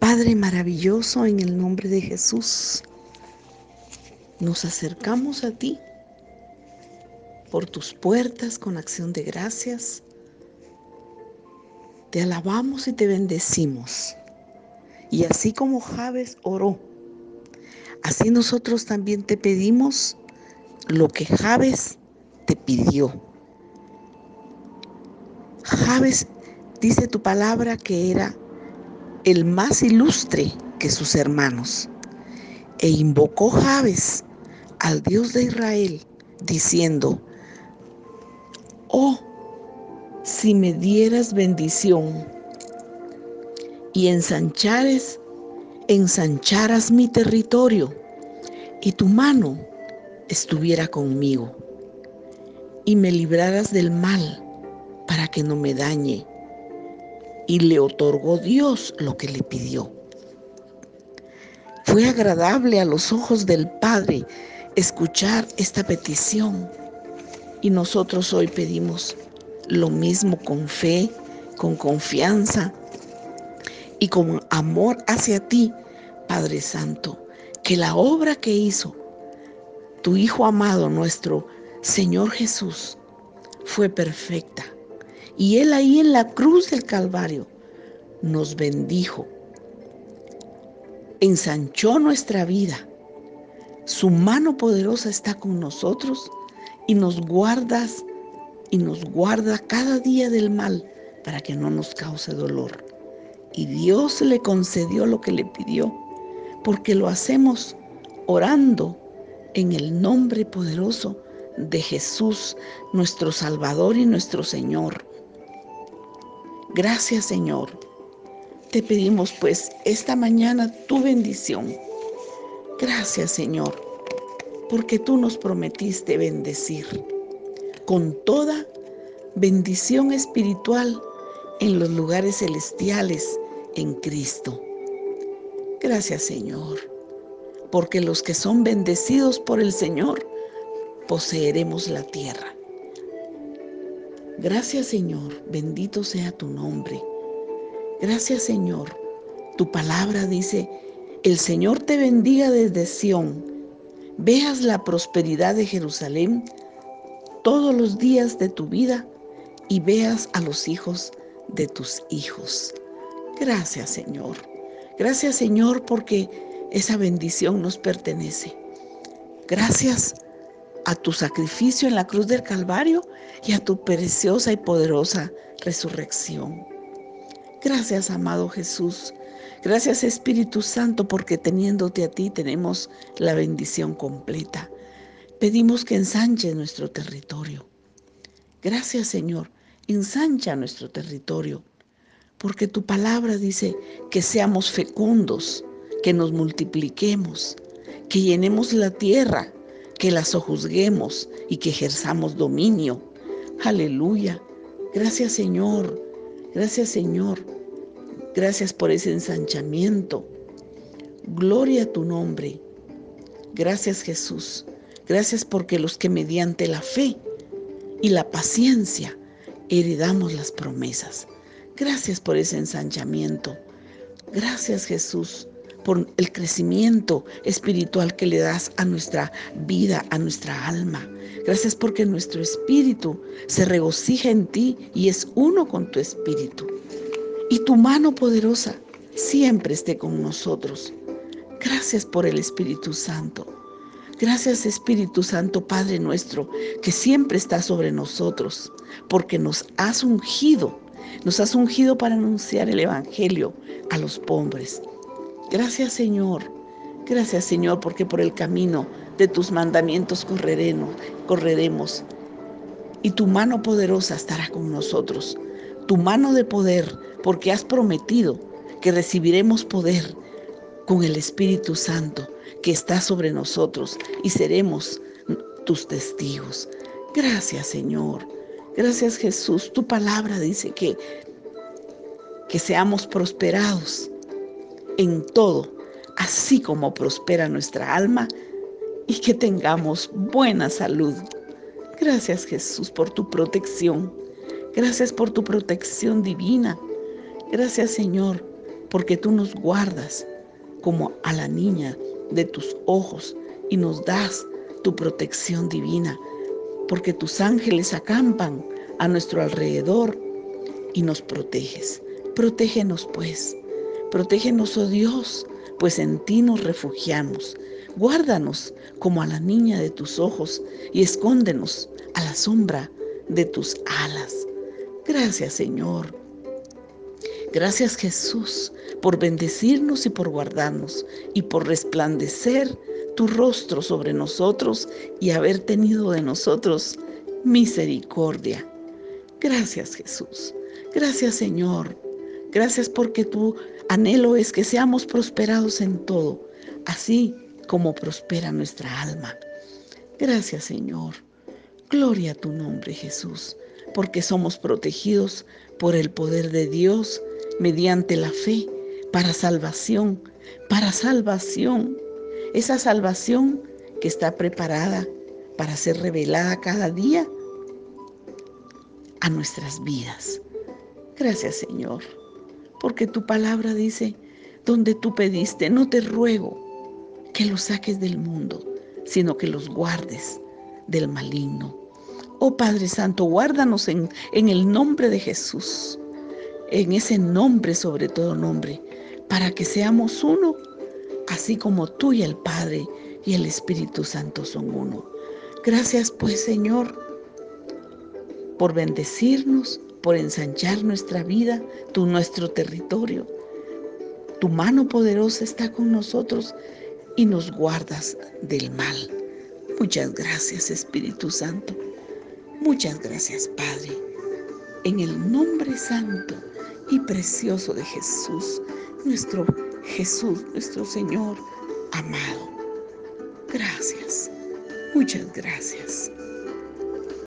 Padre maravilloso, en el nombre de Jesús, nos acercamos a ti por tus puertas con acción de gracias. Te alabamos y te bendecimos. Y así como Javes oró, así nosotros también te pedimos lo que Javes te pidió. Javes dice tu palabra que era el más ilustre que sus hermanos. E invocó Javes al Dios de Israel, diciendo, Oh, si me dieras bendición y ensanchares, ensancharas mi territorio y tu mano estuviera conmigo y me libraras del mal para que no me dañe y le otorgó Dios lo que le pidió. Fue agradable a los ojos del Padre escuchar esta petición y nosotros hoy pedimos lo mismo con fe, con confianza y con amor hacia ti, Padre Santo, que la obra que hizo tu Hijo amado, nuestro Señor Jesús, fue perfecta y Él ahí en la cruz del Calvario nos bendijo, ensanchó nuestra vida. Su mano poderosa está con nosotros y nos guardas y nos guarda cada día del mal para que no nos cause dolor. Y Dios le concedió lo que le pidió, porque lo hacemos orando en el nombre poderoso de Jesús, nuestro Salvador y nuestro Señor. Gracias Señor. Te pedimos pues esta mañana tu bendición. Gracias Señor, porque tú nos prometiste bendecir con toda bendición espiritual en los lugares celestiales en Cristo. Gracias Señor, porque los que son bendecidos por el Señor poseeremos la tierra. Gracias Señor, bendito sea tu nombre. Gracias Señor, tu palabra dice, el Señor te bendiga desde Sión, veas la prosperidad de Jerusalén todos los días de tu vida y veas a los hijos de tus hijos. Gracias Señor, gracias Señor porque esa bendición nos pertenece. Gracias a tu sacrificio en la cruz del Calvario y a tu preciosa y poderosa resurrección. Gracias, amado Jesús. Gracias, Espíritu Santo, porque teniéndote a ti tenemos la bendición completa. Pedimos que ensanche nuestro territorio. Gracias, Señor. Ensancha nuestro territorio, porque tu palabra dice que seamos fecundos, que nos multipliquemos, que llenemos la tierra que la sojuzguemos y que ejerzamos dominio. Aleluya. Gracias Señor. Gracias Señor. Gracias por ese ensanchamiento. Gloria a tu nombre. Gracias Jesús. Gracias porque los que mediante la fe y la paciencia heredamos las promesas. Gracias por ese ensanchamiento. Gracias Jesús por el crecimiento espiritual que le das a nuestra vida, a nuestra alma. Gracias porque nuestro espíritu se regocija en ti y es uno con tu espíritu. Y tu mano poderosa siempre esté con nosotros. Gracias por el Espíritu Santo. Gracias Espíritu Santo, Padre nuestro, que siempre está sobre nosotros, porque nos has ungido, nos has ungido para anunciar el Evangelio a los pobres. Gracias Señor, gracias Señor, porque por el camino de tus mandamientos correremos, correremos. Y tu mano poderosa estará con nosotros, tu mano de poder, porque has prometido que recibiremos poder con el Espíritu Santo que está sobre nosotros y seremos tus testigos. Gracias Señor, gracias Jesús. Tu palabra dice que, que seamos prosperados en todo, así como prospera nuestra alma y que tengamos buena salud. Gracias Jesús por tu protección. Gracias por tu protección divina. Gracias Señor porque tú nos guardas como a la niña de tus ojos y nos das tu protección divina, porque tus ángeles acampan a nuestro alrededor y nos proteges. Protégenos pues, protégenos, oh Dios, pues en ti nos refugiamos. Guárdanos como a la niña de tus ojos y escóndenos a la sombra de tus alas. Gracias Señor. Gracias Jesús por bendecirnos y por guardarnos y por resplandecer tu rostro sobre nosotros y haber tenido de nosotros misericordia. Gracias Jesús. Gracias Señor. Gracias porque tu anhelo es que seamos prosperados en todo, así como prospera nuestra alma. Gracias Señor. Gloria a tu nombre Jesús, porque somos protegidos por el poder de Dios mediante la fe para salvación, para salvación. Esa salvación que está preparada para ser revelada cada día a nuestras vidas. Gracias Señor, porque tu palabra dice, donde tú pediste, no te ruego que los saques del mundo, sino que los guardes del maligno. Oh Padre Santo, guárdanos en, en el nombre de Jesús, en ese nombre sobre todo nombre, para que seamos uno, así como tú y el Padre y el Espíritu Santo son uno. Gracias pues Señor por bendecirnos, por ensanchar nuestra vida, tu, nuestro territorio. Tu mano poderosa está con nosotros y nos guardas del mal. Muchas gracias Espíritu Santo. Muchas gracias Padre. En el nombre santo y precioso de Jesús, nuestro Jesús, nuestro Señor amado. Gracias. Muchas gracias.